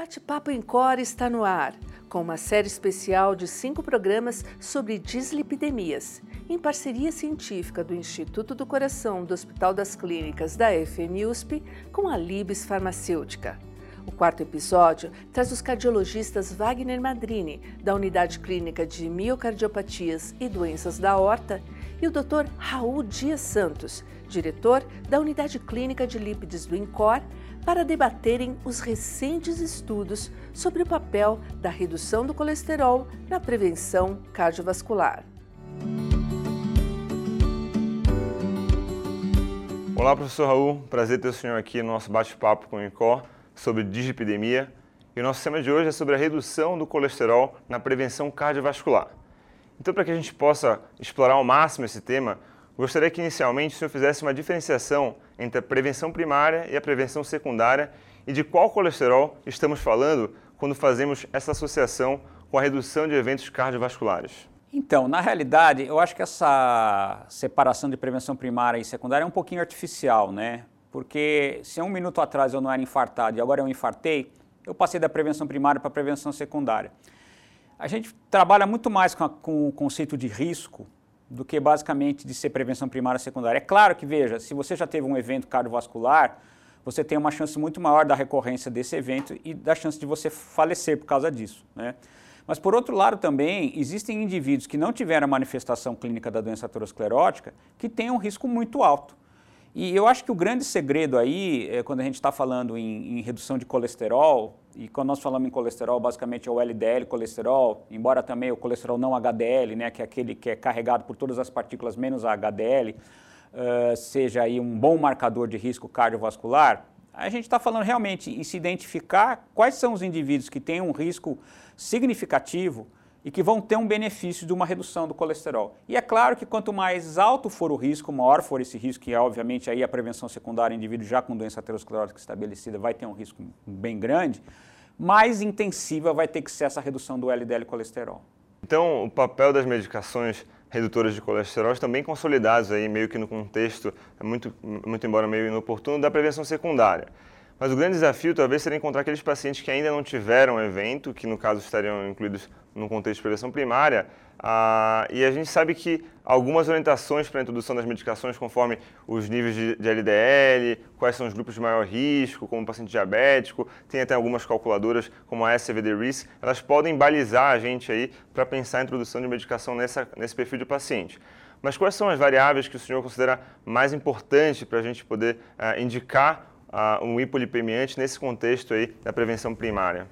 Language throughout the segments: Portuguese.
Bate-Papo em Core está no ar, com uma série especial de cinco programas sobre dislipidemias, em parceria científica do Instituto do Coração do Hospital das Clínicas da FMUSP com a Libes Farmacêutica. O quarto episódio traz os cardiologistas Wagner Madrini, da Unidade Clínica de Miocardiopatias e Doenças da Horta, e o Dr. Raul Dias Santos, diretor da Unidade Clínica de Lípides do INCOR, para debaterem os recentes estudos sobre o papel da redução do colesterol na prevenção cardiovascular. Olá, professor Raul. Prazer ter o senhor aqui no nosso bate-papo com o INCOR sobre dislipidemia. E o nosso tema de hoje é sobre a redução do colesterol na prevenção cardiovascular. Então, para que a gente possa explorar ao máximo esse tema, gostaria que inicialmente o senhor fizesse uma diferenciação entre a prevenção primária e a prevenção secundária e de qual colesterol estamos falando quando fazemos essa associação com a redução de eventos cardiovasculares. Então, na realidade, eu acho que essa separação de prevenção primária e secundária é um pouquinho artificial, né? Porque se um minuto atrás eu não era infartado e agora eu infartei, eu passei da prevenção primária para a prevenção secundária. A gente trabalha muito mais com, a, com o conceito de risco do que basicamente de ser prevenção primária e secundária. É claro que, veja, se você já teve um evento cardiovascular, você tem uma chance muito maior da recorrência desse evento e da chance de você falecer por causa disso. Né? Mas, por outro lado, também existem indivíduos que não tiveram a manifestação clínica da doença aterosclerótica que têm um risco muito alto. E eu acho que o grande segredo aí, é, quando a gente está falando em, em, redução de colesterol, e quando nós falamos em colesterol, basicamente é o LDL colesterol, embora também o colesterol não HDL, né, que é aquele que é carregado por todas as partículas menos a HDL, uh, seja aí um bom marcador de risco cardiovascular, a gente está falando realmente em se identificar quais são os indivíduos que têm um risco significativo e que vão ter um benefício de uma redução do colesterol. E é claro que quanto mais alto for o risco, maior for esse risco, que é obviamente aí a prevenção secundária indivíduo já com doença aterosclerótica estabelecida vai ter um risco bem grande, mais intensiva vai ter que ser essa redução do LDL colesterol. Então, o papel das medicações redutoras de colesterol estão bem consolidados aí, meio que no contexto, muito, muito embora meio inoportuno, da prevenção secundária. Mas o grande desafio talvez seria encontrar aqueles pacientes que ainda não tiveram evento, que no caso estariam incluídos no contexto de prevenção primária, ah, e a gente sabe que algumas orientações para a introdução das medicações, conforme os níveis de, de, LDL, quais são os grupos de maior risco, como o paciente diabético, tem até algumas calculadoras como a SCVD-RIS, elas podem balizar a gente aí para pensar a introdução de medicação nessa, nesse perfil de paciente. Mas quais são as variáveis que o senhor considera mais importantes para a gente poder ah, indicar um hipolipemiante nesse contexto aí da prevenção primária?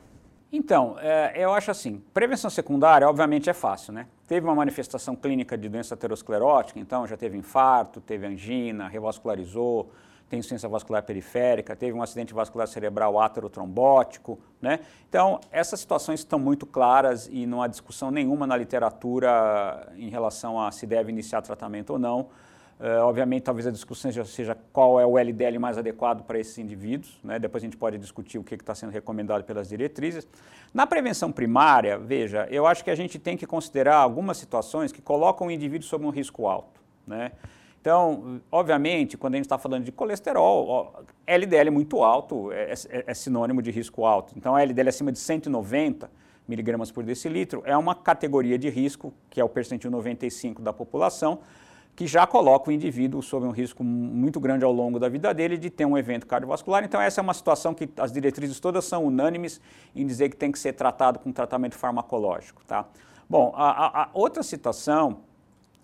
Então, é, eu acho assim, prevenção secundária, obviamente, é fácil, né? Teve uma manifestação clínica de doença aterosclerótica, então já teve infarto, teve angina, revascularizou, tem insuficiência vascular periférica, teve um acidente vascular cerebral aterotrombótico, né? Então, essas situações estão muito claras e não há discussão nenhuma na literatura em relação a se deve iniciar tratamento ou não. Uh, obviamente, talvez a discussão seja, seja, qual é o LDL mais adequado para esses indivíduos. Né? Depois a gente pode discutir o que está sendo recomendado pelas diretrizes. Na prevenção primária, veja, eu acho que a gente tem que considerar algumas situações que colocam o indivíduo sob um risco alto. Né? Então, obviamente, quando a gente está falando de colesterol, LDL muito alto é, é, é, sinônimo de risco alto. Então, LDL acima de 190 miligramas por decilitro é uma categoria de risco, que é o percentil 95 da população, que já coloca o indivíduo sob um risco muito grande ao longo da vida dele de ter um evento cardiovascular. Então, essa é uma situação que as diretrizes todas são unânimes em dizer que tem que ser tratado com tratamento farmacológico. Tá? Bom, a, a outra situação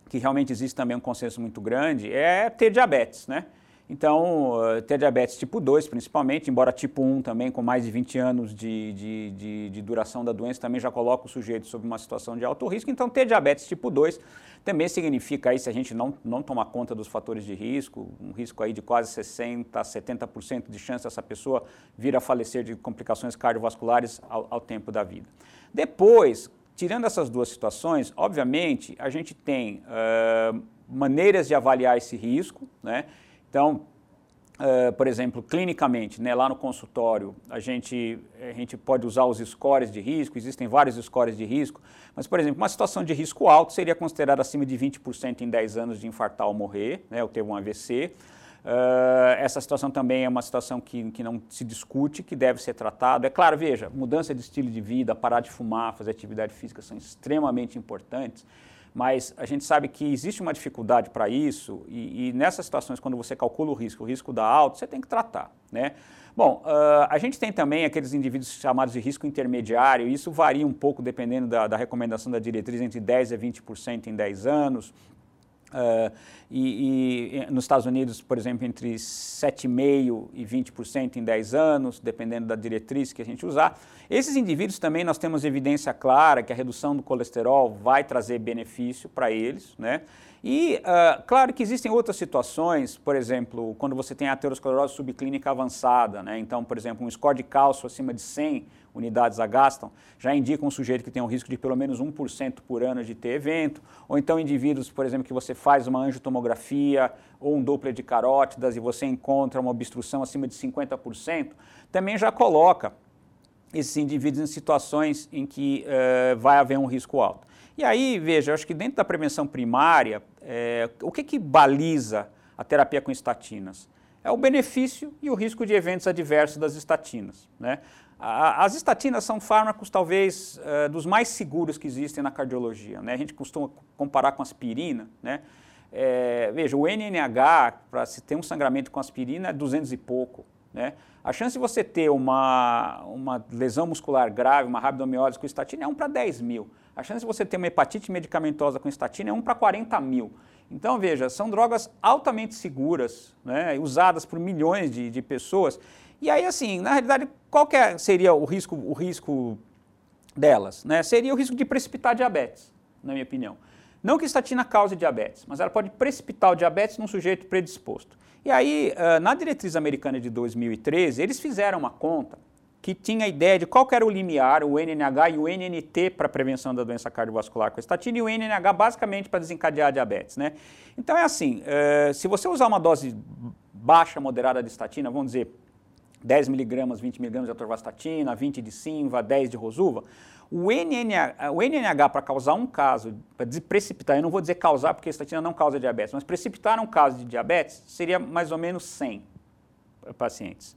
que realmente existe também um consenso muito grande é ter diabetes, né? Então, eh, ter diabetes tipo 2, principalmente, embora tipo 1 também, com mais de 20 anos de, de, de, de, duração da doença, também já coloca o sujeito sob uma situação de alto risco. Então, ter diabetes tipo 2 também significa aí, se a gente não, não tomar conta dos fatores de risco, um risco aí de quase 60%, 70% de chance dessa pessoa vir a falecer de complicações cardiovasculares ao, ao tempo da vida. Depois, tirando essas duas situações, obviamente, a gente tem uh, maneiras de avaliar esse risco, né? Então, uh, por exemplo, clinicamente, né, lá no consultório, a gente, a gente pode usar os scores de risco, existem vários scores de risco, mas, por exemplo, uma situação de risco alto seria considerada acima de 20% em 10 anos de infartar ou morrer, né, ou ter um AVC. Uh, essa situação também é uma situação que, que não se discute, que deve ser tratado. É claro, veja, mudança de estilo de vida, parar de fumar, fazer atividade física são extremamente importantes, mas a gente sabe que existe uma dificuldade para isso e, e, nessas situações, quando você calcula o risco, o risco da alta, você tem que tratar, né? Bom, uh, a gente tem também aqueles indivíduos chamados de risco intermediário, isso varia um pouco dependendo da, da recomendação da diretriz, entre 10% a 20% em 10 anos. Uh, e, e, nos Estados Unidos, por exemplo, entre 7,5% e 20% em 10 anos, dependendo da diretriz que a gente usar. Esses indivíduos também nós temos evidência clara que a redução do colesterol vai trazer benefício para eles, né? E, uh, claro que existem outras situações, por exemplo, quando você tem aterosclerose subclínica avançada, né? então, por exemplo, um score de cálcio acima de 100 unidades a gastam, já indica um sujeito que tem um risco de pelo menos 1% por ano de ter evento, ou então indivíduos, por exemplo, que você faz uma angiotomografia ou um Doppler de carótidas e você encontra uma obstrução acima de 50%, também já coloca esses indivíduos em situações em que uh, vai haver um risco alto. E aí, veja, acho que dentro da prevenção primária, é, o que, que baliza a terapia com estatinas? É o benefício e o risco de eventos adversos das estatinas. Né? As estatinas são fármacos, talvez, é, dos mais seguros que existem na cardiologia. Né? A gente costuma comparar com aspirina. Né? É, veja, o NNH, para se ter um sangramento com aspirina, é 200 e pouco. Né? A chance de você ter uma, uma lesão muscular grave, uma rabdomiólise com estatina é 1 para 10 mil. A chance de você ter uma hepatite medicamentosa com estatina é 1 para 40 mil. Então, veja, são drogas altamente seguras, né, usadas por milhões de, de pessoas. E aí, assim, na realidade, qual é, seria o risco, o risco delas? Né? Seria o risco de precipitar diabetes, na minha opinião. Não que estatina cause diabetes, mas ela pode precipitar o diabetes num sujeito predisposto. E aí, na diretriz americana de 2013, eles fizeram uma conta que tinha a ideia de qual era o limiar, o NNH e o NNT para prevenção da doença cardiovascular com estatina e o NNH basicamente para desencadear a diabetes. Né? Então é assim, se você usar uma dose baixa, moderada de estatina, vamos dizer 10 miligramas, 20 miligramas de atorvastatina, 20 de Simva, 10 de Rosuva, o NNH, o NNH para causar um caso, para precipitar, eu não vou dizer causar porque a estatina não causa diabetes, mas precipitar um caso de diabetes seria mais ou menos 100 pacientes.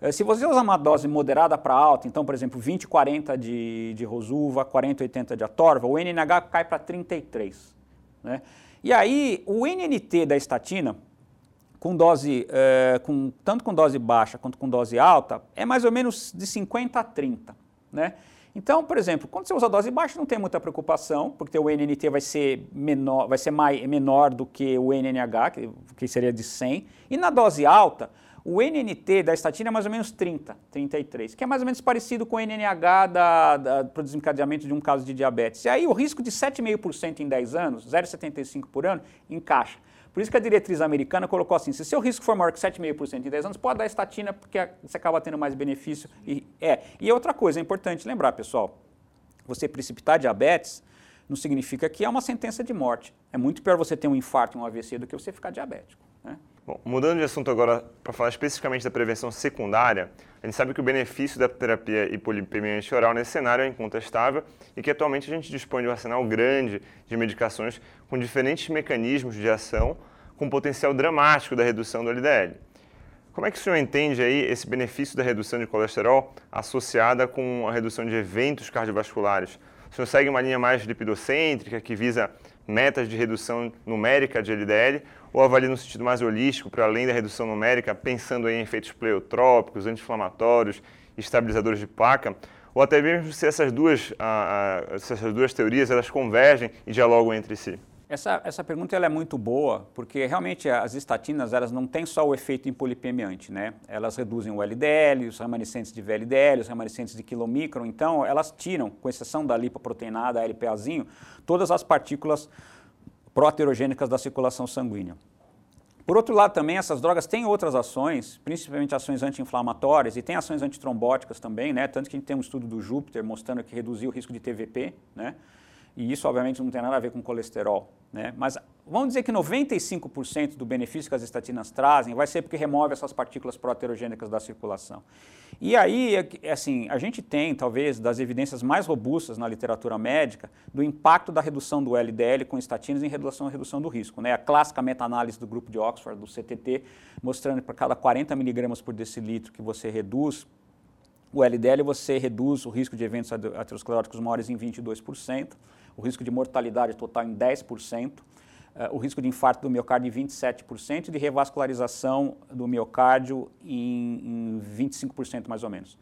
Eh, se você usar uma dose moderada para alta, então, por exemplo, 20, 40 de, de Rosuva, 40, 80 de Atorva, o NNH cai para 33. Né? E aí, o NNT da estatina, com dose, é, com, tanto com dose baixa quanto com dose alta, é mais ou menos de 50 a 30. Né? Então, por exemplo, quando você usa dose baixa, não tem muita preocupação, porque o NNT vai ser menor, vai ser mais, menor do que o NNH, que, que seria de 100. E na dose alta, o NNT da estatina é mais ou menos 30, 33, que é mais ou menos parecido com o NNH da, da, para o desencadeamento de um caso de diabetes. E aí o risco de 7,5% em 10 anos, 0,75 por ano, encaixa. Por isso que a diretriz americana colocou assim, se seu risco for maior que 7,5% em 10 anos, pode dar estatina porque você acaba tendo mais benefício. E, é. e outra coisa, é importante lembrar, pessoal, você precipitar diabetes não significa que é uma sentença de morte. É muito pior você ter um infarto um AVC do que você ficar diabético. Né? Bom, mudando de assunto agora para falar especificamente da prevenção secundária, a gente sabe que o benefício da terapia hipolipemia oral nesse cenário é incontestável e que atualmente a gente dispõe de um arsenal grande de medicações com diferentes mecanismos de ação com potencial dramático da redução do LDL. Como é que o senhor entende aí esse benefício da redução de colesterol associada com a redução de eventos cardiovasculares? O senhor segue uma linha mais lipidocêntrica que visa metas de redução numérica de LDL ou avalia no sentido mais holístico, para além da redução numérica, pensando em efeitos pleiotrópicos, anti-inflamatórios, estabilizadores de placa, ou até mesmo se essas duas, se essas duas teorias elas convergem e dialogam entre si? Essa, essa pergunta ela é muito boa, porque realmente as estatinas elas não têm só o efeito impolipemiante, né? Elas reduzem o LDL, os remanescentes de VLDL, os remanescentes de quilomicron, então elas tiram, com exceção da lipoproteinada, a LPAzinho, todas as partículas proaterogênicas da circulação sanguínea. Por outro lado, também essas drogas têm outras ações, principalmente ações anti-inflamatórias e tem ações antitrombóticas também, né? Tanto que a gente tem um estudo do Júpiter mostrando que reduziu o risco de TVP, né? E isso, obviamente, não tem nada a ver com colesterol, né? Mas vamos dizer que 95% do benefício que as estatinas trazem vai ser porque remove essas partículas proteogênicas da circulação. E aí, é assim, a gente tem, talvez, das evidências mais robustas na literatura médica do impacto da redução do LDL com estatinas em relação à redução do risco. Né? A clássica meta-análise do grupo de Oxford, do CTT, mostrando que para cada 40 miligramas por decilitro que você reduz o LDL, você reduz o risco de eventos ateroscleróticos maiores em 22%, o risco de mortalidade total em 10%, Uh, o risco de infarto do miocárdio em 27% e de revascularização do miocárdio em, em 25% mais ou menos.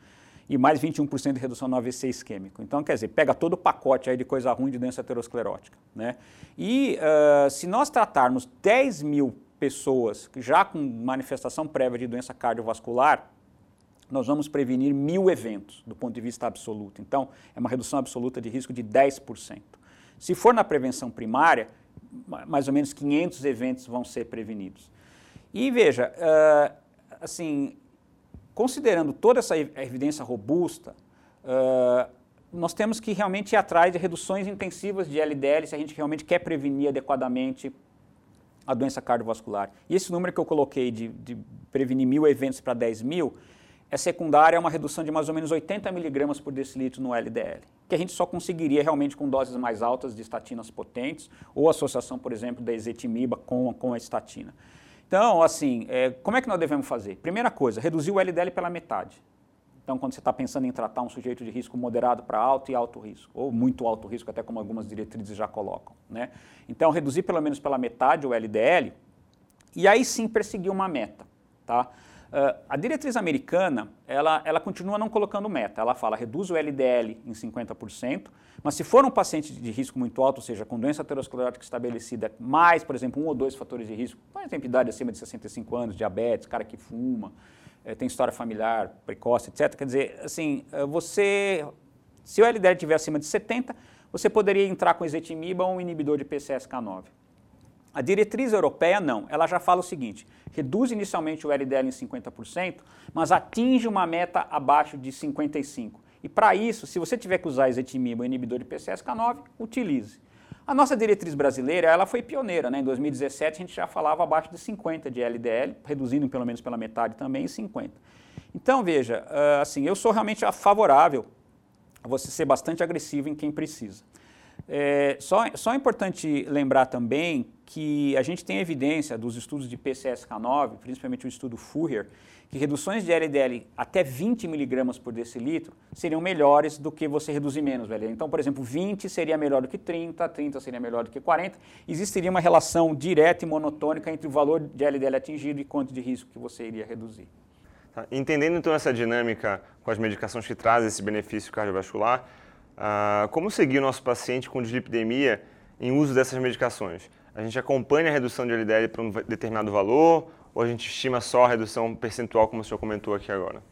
E mais 21% de redução no AVC isquêmico. Então, quer dizer, pega todo o pacote aí de coisa ruim de doença aterosclerótica. Né? E uh, se nós tratarmos 10 mil pessoas já com manifestação prévia de doença cardiovascular, nós vamos prevenir mil eventos do ponto de vista absoluto. Então, é uma redução absoluta de risco de 10%. Se for na prevenção primária, mais ou menos 500 eventos vão ser prevenidos. E veja, uh, assim, considerando toda essa evidência robusta, uh, nós temos que realmente ir atrás de reduções intensivas de LDL se a gente realmente quer prevenir adequadamente a doença cardiovascular. E esse número que eu coloquei de, de prevenir mil eventos para 10 mil é secundária a uma redução de mais ou menos 80 miligramas por decilitro no LDL que a gente só conseguiria realmente com doses mais altas de estatinas potentes ou associação, por exemplo, da ezetimiba com, com a estatina. Então, assim, é, como é que nós devemos fazer? Primeira coisa, reduzir o LDL pela metade. Então, quando você está pensando em tratar um sujeito de risco moderado para alto e alto risco, ou muito alto risco, até como algumas diretrizes já colocam. Né? Então, reduzir pelo menos pela metade o LDL e aí sim perseguir uma meta. Tá? Uh, a diretriz americana, ela, ela continua não colocando meta. Ela fala, reduz o LDL em 50%, mas se for um paciente de risco muito alto, ou seja, com doença aterosclerótica estabelecida, mais, por exemplo, um ou dois fatores de risco, por exemplo, idade acima de 65 anos, diabetes, cara que fuma, eh, tem história familiar precoce, etc. Quer dizer, assim, eh, você, se o LDL estiver acima de 70, você poderia entrar com ezetimiba ou um inibidor de PCSK9. A diretriz europeia não, ela já fala o seguinte: reduz inicialmente o LDL em 50%, mas atinge uma meta abaixo de 55%. E para isso, se você tiver que usar ezetimiba, inibidor de PCSK9, utilize. A nossa diretriz brasileira, ela foi pioneira, né? Em 2017 a gente já falava abaixo de 50 de LDL, reduzindo pelo menos pela metade também em 50. Então veja, ah, assim, eu sou realmente favorável a você ser bastante agressivo em quem precisa. É, só, só é importante lembrar também que a gente tem evidência dos estudos de PCSK9, principalmente o estudo Furrier, que reduções de LDL até 20 miligramas por decilitro seriam melhores do que você reduzir menos LDL. Então, por exemplo, 20 seria melhor do que 30, 30 seria melhor do que 40. Existiria uma relação direta e monotônica entre o valor de LDL atingido e quanto de risco que você iria reduzir. Tá. Entendendo então essa dinâmica com as medicações que trazem esse benefício cardiovascular, ah, como seguir o nosso paciente com dislipidemia em uso dessas medicações? A gente acompanha a redução de LDL para um determinado valor ou a gente estima só a redução percentual, como o senhor comentou aqui agora?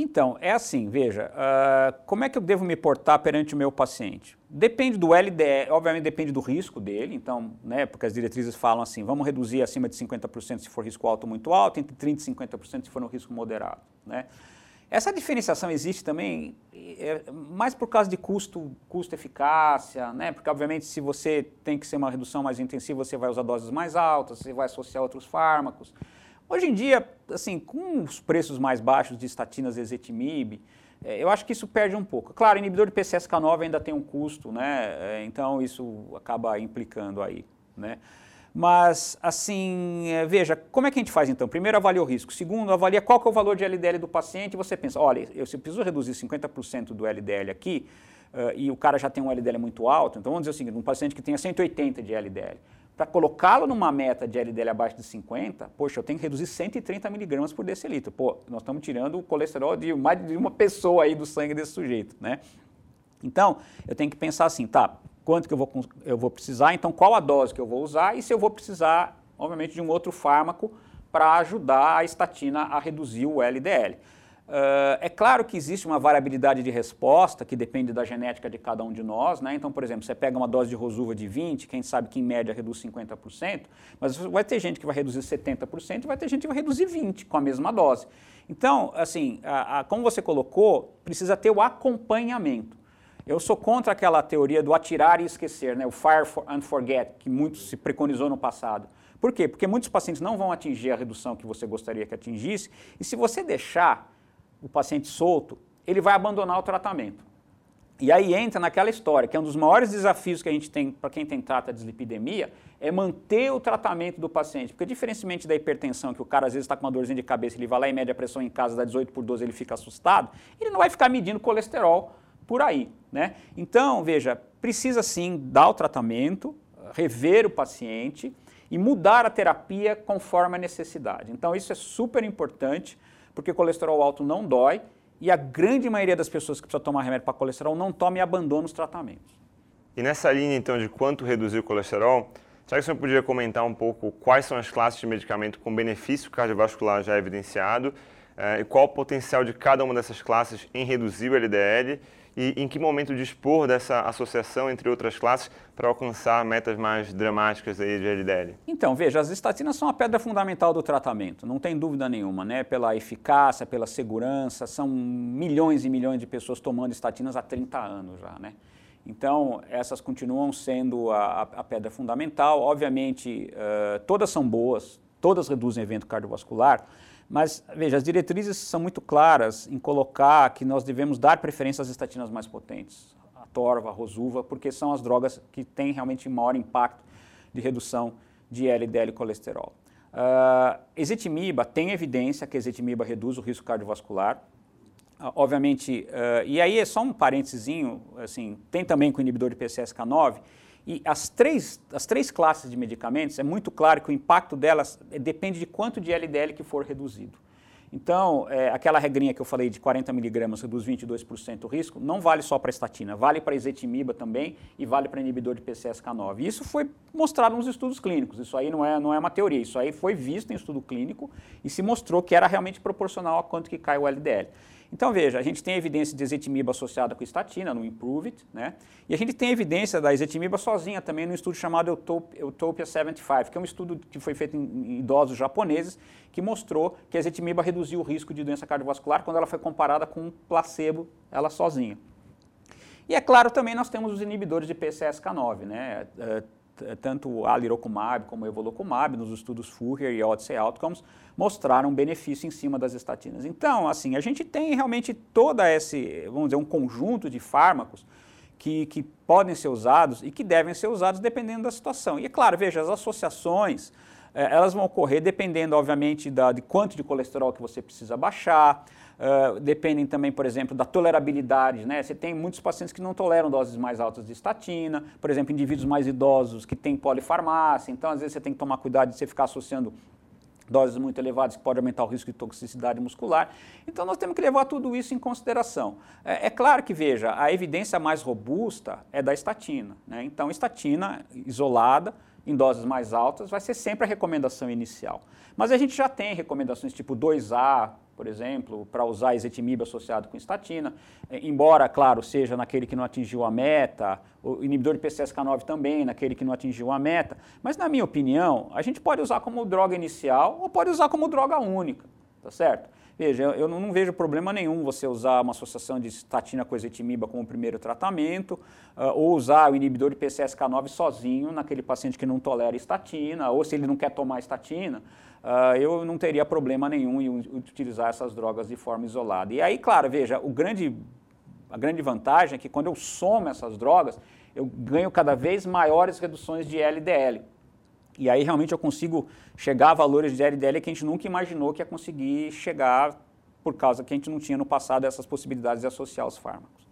Então, é assim, veja, uh, como é que eu devo me portar perante o meu paciente? Depende do LDL, obviamente depende do risco dele, então, né, porque as diretrizes falam assim, vamos reduzir acima de 50% se for risco alto muito alto, entre 30% e 50% se for um risco moderado, né? Essa diferenciação existe também é, mais por causa de custo, custo-eficácia, né? porque obviamente se você tem que ser uma redução mais intensiva, você vai usar doses mais altas, você vai associar outros fármacos. Hoje em dia, assim, com os preços mais baixos de estatinas e ezetimibe, é, eu acho que isso perde um pouco. Claro, inibidor de PCSK9 ainda tem um custo, né? É, então isso acaba implicando aí, né? Mas, assim, é, veja, como é que a gente faz então? Primeiro, avalia o risco. Segundo, avalia qual que é o valor de LDL do paciente e você pensa, olha, eu preciso reduzir 50% do LDL aqui uh, e o cara já tem um LDL muito alto, então vamos dizer o seguinte, um paciente que tenha 180 de LDL, para colocá-lo numa meta de LDL abaixo de 50, poxa, eu tenho que reduzir 130 miligramas por decilitro. Pô, nós estamos tirando o colesterol de mais de uma pessoa aí do sangue desse sujeito, né? Então, eu tenho que pensar assim, tá, quanto que eu vou, eu vou precisar, então qual a dose que eu vou usar e se eu vou precisar, obviamente, de um outro fármaco para ajudar a estatina a reduzir o LDL. Uh, é claro que existe uma variabilidade de resposta que depende da genética de cada um de nós, né? Então, por exemplo, você pega uma dose de rosuva de 20, quem sabe que em média reduz 50%, mas vai ter gente que vai reduzir 70% e vai ter gente que vai reduzir 20% com a mesma dose. Então, assim, a, a, como você colocou, precisa ter o acompanhamento. Eu sou contra aquela teoria do atirar e esquecer, né? o fire and forget, que muito se preconizou no passado. Por quê? Porque muitos pacientes não vão atingir a redução que você gostaria que atingisse, e se você deixar o paciente solto, ele vai abandonar o tratamento. E aí entra naquela história, que é um dos maiores desafios que a gente tem para quem tem trata de dislipidemia, é manter o tratamento do paciente. Porque diferentemente da hipertensão, que o cara às vezes está com uma dorzinha de cabeça, ele vai lá e mede a pressão em casa, dá 18 por 12, ele fica assustado, ele não vai ficar medindo colesterol por aí. Né? Então, veja, precisa sim dar o tratamento, rever o paciente e mudar a terapia conforme a necessidade. Então, isso é super importante, porque colesterol alto não dói e a grande maioria das pessoas que precisam tomar remédio para colesterol não toma e abandona os tratamentos. E nessa linha, então, de quanto reduzir o colesterol, será que o senhor podia comentar um pouco quais são as classes de medicamento com benefício cardiovascular já evidenciado eh, e qual o potencial de cada uma dessas classes em reduzir o LDL e em que momento dispor dessa associação entre outras classes para alcançar metas mais dramáticas aí de LDL? Então, veja, as estatinas são a pedra fundamental do tratamento, não tem dúvida nenhuma, né? Pela eficácia, pela segurança, são milhões e milhões de pessoas tomando estatinas há 30 anos já, né? Então, essas continuam sendo a, a pedra fundamental. Obviamente, uh, todas são boas, todas reduzem evento cardiovascular, mas, veja, as diretrizes são muito claras em colocar que nós devemos dar preferência às estatinas mais potentes, a Torva, a Rosuva, porque são as drogas que têm realmente maior impacto de redução de LDL colesterol. Uh, tem evidência que ezetimiba reduz o risco cardiovascular. Uh, obviamente, uh, e aí é só um parênteses, assim, tem também com inibidor de PCSK9, e as três, as três classes de medicamentos, é muito claro que o impacto delas depende de quanto de LDL que for reduzido. Então, é, aquela regrinha que eu falei de 40 miligramas reduz 22% o risco, não vale só para estatina, vale para ezetimiba também e vale para inibidor de PCSK9. Isso foi mostrado nos estudos clínicos, isso aí não é, não é uma teoria, isso aí foi visto em estudo clínico e se mostrou que era realmente proporcional a quanto que cai o LDL. Então, veja, a gente tem evidência de ezetimiba associada com estatina, no Improve It, né? E a gente tem evidência da ezetimiba sozinha também no estudo chamado Utopia 75, que é um estudo que foi feito em idosos japoneses, que mostrou que a ezetimiba reduziu o risco de doença cardiovascular quando ela foi comparada com um placebo, ela sozinha. E é claro, também nós temos os inibidores de PCSK9, né? Tanto alirocumab como evolocumab, nos estudos Fourier e Odyssey Outcomes, mostraram benefício em cima das estatinas. Então, assim, a gente tem realmente toda esse, vamos dizer, um conjunto de fármacos que, que podem ser usados e que devem ser usados dependendo da situação. E é claro, veja, as associações, eh, elas vão ocorrer dependendo, obviamente, da, de quanto de colesterol que você precisa baixar, Uh, dependem também, por exemplo, da tolerabilidade. Né? Você tem muitos pacientes que não toleram doses mais altas de estatina, por exemplo, indivíduos mais idosos que têm polifarmácia, então às vezes você tem que tomar cuidado de você ficar associando doses muito elevadas que pode aumentar o risco de toxicidade muscular. Então nós temos que levar tudo isso em consideração. É, é claro que, veja, a evidência mais robusta é da estatina. Né? Então, estatina isolada, em doses mais altas, vai ser sempre a recomendação inicial. Mas a gente já tem recomendações tipo 2A, por exemplo, para usar ezetimibe associado com estatina, é, embora, claro, seja naquele que não atingiu a meta, o inibidor de PCSK9 também, naquele que não atingiu a meta, mas na minha opinião, a gente pode usar como droga inicial ou pode usar como droga única, tá certo? Veja, eu não vejo problema nenhum você usar uma associação de estatina com ezetimiba como primeiro tratamento, uh, ou usar o inibidor de PCSK9 sozinho naquele paciente que não tolera estatina, ou se ele não quer tomar estatina, uh, eu não teria problema nenhum em utilizar essas drogas de forma isolada. E aí, claro, veja, o grande, a grande vantagem é que quando eu somo essas drogas, eu ganho cada vez maiores reduções de LDL. E aí realmente eu consigo chegar a valores de LDL que a gente nunca imaginou que ia conseguir chegar por causa que a gente não tinha no passado essas possibilidades de associar os fármacos.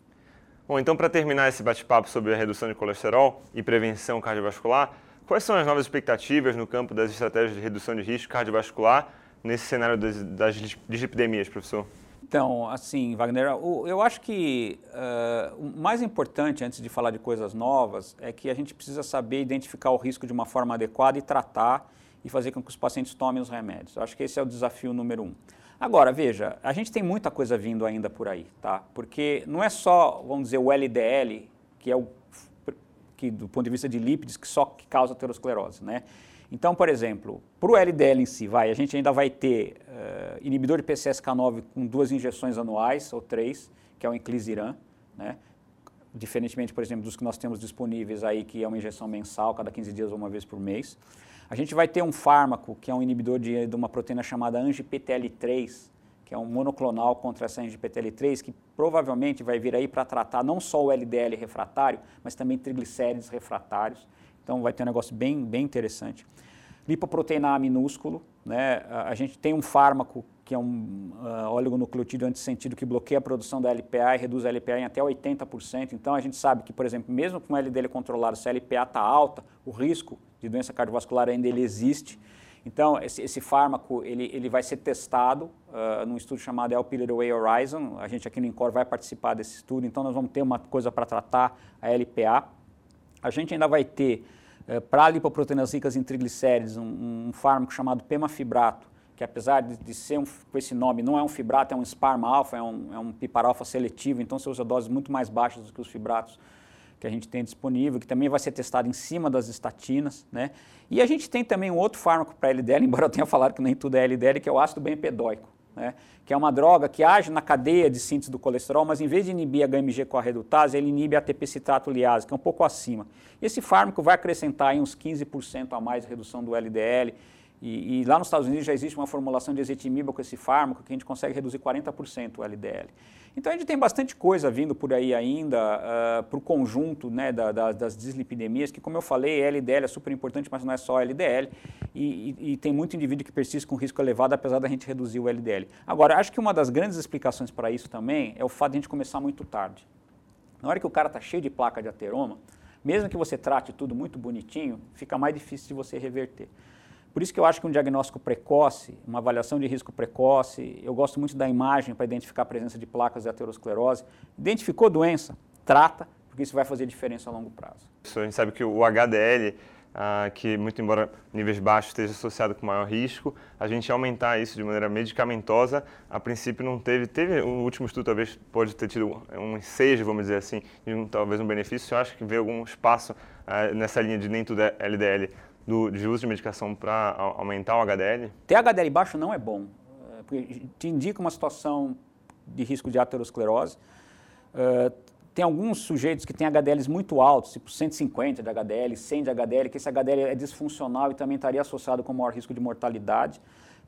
Bom, então para terminar esse bate-papo sobre a redução de colesterol e prevenção cardiovascular, quais são as novas expectativas no campo das estratégias de redução de risco cardiovascular nesse cenário das, das dislipidemias, professor? Então, assim, Wagner, eu acho que uh, o mais importante antes de falar de coisas novas é que a gente precisa saber identificar o risco de uma forma adequada e tratar e fazer com que os pacientes tomem os remédios. Eu acho que esse é o desafio número um. Agora, veja, a gente tem muita coisa vindo ainda por aí, tá? Porque não é só, vamos dizer, o LDL, que é o que do ponto de vista de lípides, que só que causa aterosclerose, né? Então, por exemplo, para o LDL em si, vai, a gente ainda vai ter uh, inibidor de PCSK9 com duas injeções anuais, ou três, que é o inclisiran, né? diferentemente, por exemplo, dos que nós temos disponíveis aí, que é uma injeção mensal, cada 15 dias ou uma vez por mês. A gente vai ter um fármaco que é um inibidor de, de uma proteína chamada ANGPTL3, que é um monoclonal contra essa ANGPTL3, que provavelmente vai vir aí para tratar não só o LDL refratário, mas também triglicérides refratários. Então vai ter um negócio bem, bem interessante. Lipoproteína A minúsculo, né? A gente tem um fármaco que é um uh, oligonucleotídeo antissentido que bloqueia a produção da LPA e reduz a LPA em até 80%. Então a gente sabe que, por exemplo, mesmo com o LDL controlado, se a LPA está alta, o risco de doença cardiovascular ainda ele existe. Então, esse, esse fármaco ele, ele vai ser testado uh, num estudo chamado Lp Horizon. A gente aqui no INCOR vai participar desse estudo, então nós vamos ter uma coisa para tratar a LPA. A gente ainda vai ter, uh, para lipoproteínas ricas em triglicérides, um, um, fármaco chamado pemafibrato, que apesar de, de ser um, com esse nome, não é um fibrato, é um SPARM-alfa, é um, é um piparalfa seletivo, então você usa doses muito mais baixas do que os fibratos que a gente tem disponível, que também vai ser testado em cima das estatinas, né? E a gente tem também um outro fármaco para LDL, embora eu tenha falado que nem tudo é LDL, que é o ácido bempedoico, né? Que é uma droga que age na cadeia de síntese do colesterol, mas em vez de inibir a HMG redutase, ele inibe a ATP citrato liase, que é um pouco acima. Esse fármaco vai acrescentar uns 15% a mais de redução do LDL. E, e, lá nos Estados Unidos já existe uma formulação de ezetimiba com esse fármaco que a gente consegue reduzir 40% o LDL. Então a gente tem bastante coisa vindo por aí ainda uh, ah, para o conjunto né, da, da, das dislipidemias, que como eu falei, LDL é super importante, mas não é só LDL, e, e, e, tem muito indivíduo que persiste com risco elevado, apesar da gente reduzir o LDL. Agora, acho que uma das grandes explicações para isso também é o fato de a gente começar muito tarde. Na hora que o cara está cheio de placa de ateroma, mesmo que você trate tudo muito bonitinho, fica mais difícil de você reverter. Por isso que eu acho que um diagnóstico precoce, uma avaliação de risco precoce, eu gosto muito da imagem para identificar a presença de placas de aterosclerose. Identificou doença, trata, porque isso vai fazer diferença a longo prazo. A gente sabe que o HDL, ah, que muito embora níveis baixos esteja associado com maior risco, a gente aumentar isso de maneira medicamentosa, a princípio não teve, teve o último estudo talvez pode ter tido um ensejo, vamos dizer assim, de um, talvez um benefício, eu acho que vê algum espaço ah, nessa linha de nem tudo é LDL do, de uso de medicação para aumentar o HDL? Ter HDL baixo não é bom, é, porque te indica uma situação de risco de aterosclerose. Uh, tem alguns sujeitos que têm HDLs muito altos, tipo 150 de HDL, 100 de HDL, que esse HDL é disfuncional e também estaria associado com maior risco de mortalidade.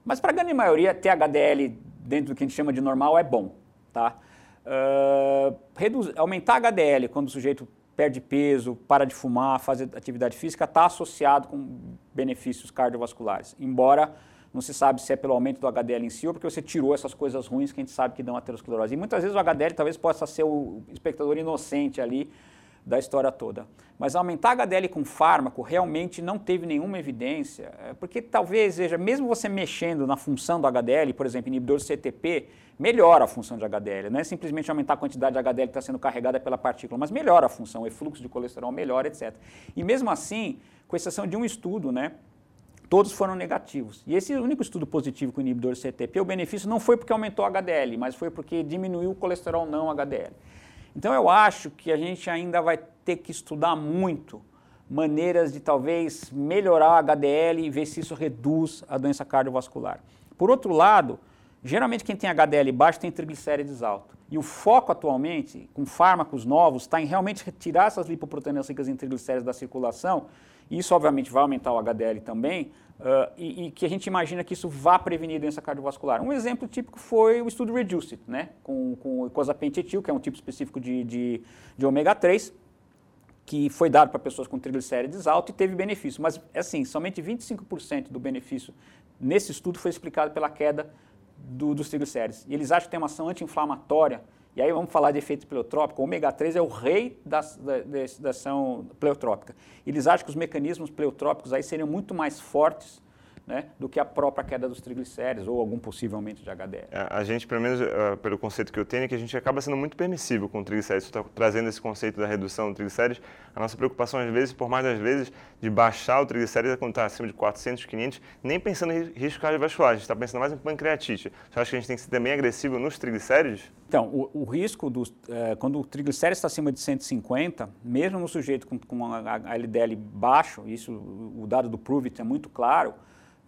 Mas para a grande maioria, ter HDL dentro do que a gente chama de normal é bom. Tá? Uh, reduz, aumentar HDL quando o sujeito perde peso, para de fumar, faz atividade física, está associado com benefícios cardiovasculares. Embora não se sabe se é pelo aumento do HDL em si ou porque você tirou essas coisas ruins que a gente sabe que dão aterosclerose. E muitas vezes o HDL talvez possa ser o espectador inocente ali da história toda. Mas aumentar HDL com fármaco realmente não teve nenhuma evidência, é, porque talvez, veja, mesmo você mexendo na função do HDL, por exemplo, inibidor CTP, melhora a função de HDL, não é simplesmente aumentar a quantidade de HDL que está sendo carregada pela partícula, mas melhora a função, o efluxo de colesterol melhora, etc. E mesmo assim, com exceção de um estudo, né, todos foram negativos. E esse único estudo positivo com inibidor CTP, o benefício não foi porque aumentou o HDL, mas foi porque diminuiu o colesterol não HDL. Então eu acho que a gente ainda vai ter que estudar muito maneiras de talvez melhorar o HDL e ver se isso reduz a doença cardiovascular. Por outro lado, geralmente quem tem HDL baixo tem triglicérides alto. E o foco atualmente, com fármacos novos, está em realmente retirar essas lipoproteínas ricas em triglicéridos da circulação. E isso, obviamente, vai aumentar o HDL também, Uh, e, e, que a gente imagina que isso vá prevenir doença cardiovascular. Um exemplo típico foi o estudo REDUCE-IT, né, com, com o ecosapentetil, que é um tipo específico de, de, de ômega 3, que foi dado para pessoas com triglicérides altos e teve benefício. Mas, assim, somente 25% do benefício nesse estudo foi explicado pela queda do, dos triglicérides. E eles acham que tem uma ação anti-inflamatória e aí vamos falar de efeito pleotrópico. O ômega 3 é o rei da, da, da ação pleotrópica. Eles acham que os mecanismos pleotrópicos aí seriam muito mais fortes né, do que a própria queda dos triglicéridos ou algum possível aumento de HDL. A, é, a gente, pelo menos uh, pelo conceito que eu tenho, é que a gente acaba sendo muito permissivo com o triglicéridos. Está trazendo esse conceito da redução do triglicéridos. A nossa preocupação, às vezes, por mais das vezes, de baixar o triglicéridos quando está acima de 400, 500, nem pensando em risco cardiovascular, a gente está pensando mais em pancreatite. Você acha que a gente tem que ser também agressivo nos triglicéridos? Então, o, o risco, do, é, quando o triglicéridos está acima de 150, mesmo no sujeito com, com a LDL baixo, isso o dado do Pruvit é muito claro,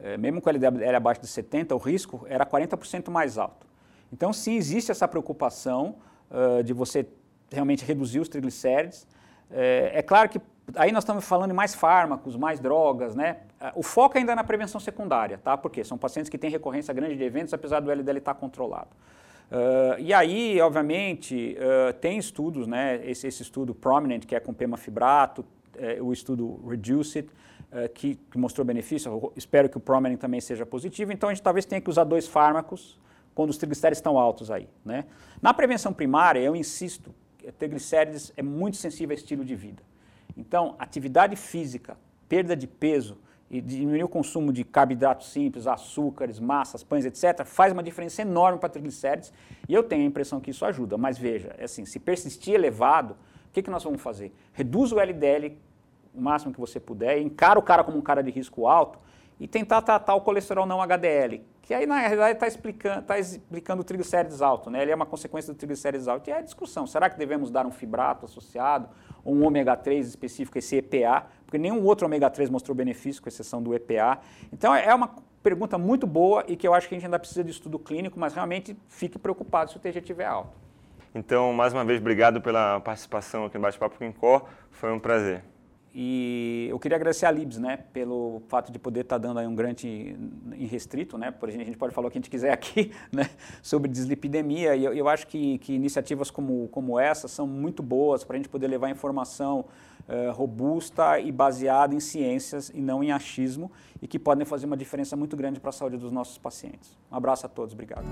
é, mesmo com a LDL abaixo de 70, o risco era 40% mais alto. Então, sim, existe essa preocupação uh, de você realmente reduzir os triglicérides. É, é, claro que aí nós estamos falando em mais fármacos, mais drogas, né? O foco ainda é na prevenção secundária, tá? Porque são pacientes que têm recorrência grande de eventos, apesar do LDL estar controlado. Uh, e aí, obviamente, uh, tem estudos, né? Esse, esse, estudo Prominent, que é com pemafibrato, é, o estudo Reduce It, que, que, mostrou benefício. Eu espero que o Prominent também seja positivo. Então, a gente talvez tenha que usar dois fármacos quando os triglicéridos estão altos aí, né? Na prevenção primária, eu insisto, triglicérides é muito sensível a estilo de vida. Então, atividade física, perda de peso e diminuir o consumo de carboidratos simples, açúcares, massas, pães, etc., faz uma diferença enorme para triglicérides e eu tenho a impressão que isso ajuda. Mas veja, é assim, se persistir elevado, o que, que nós vamos fazer? Reduz o LDL o máximo que você puder, encara o cara como um cara de risco alto e tentar tratar o colesterol não HDL, que aí na realidade está explicando, tá explicando o triglicérides alto, né? Ele é uma consequência do triglicérides alto. E é a discussão, será que devemos dar um fibrato associado, ou um ômega 3 específico, esse EPA? Porque nenhum outro ômega 3 mostrou benefício, com exceção do EPA. Então é uma pergunta muito boa e que eu acho que a gente ainda precisa de estudo clínico, mas realmente fique preocupado se o TG estiver alto. Então, mais uma vez, obrigado pela participação aqui no Bate-Papo com Incor. Foi um prazer. E eu queria agradecer a Libs, né, pelo fato de poder estar tá dando aí um grande restrito, né, por exemplo, a gente pode falar o que a gente quiser aqui, né, sobre dislipidemia, e eu, eu acho que, que, iniciativas como, como essa são muito boas para a gente poder levar informação uh, robusta e baseada em ciências e não em achismo, e que podem fazer uma diferença muito grande para a saúde dos nossos pacientes. Um abraço a todos, obrigado.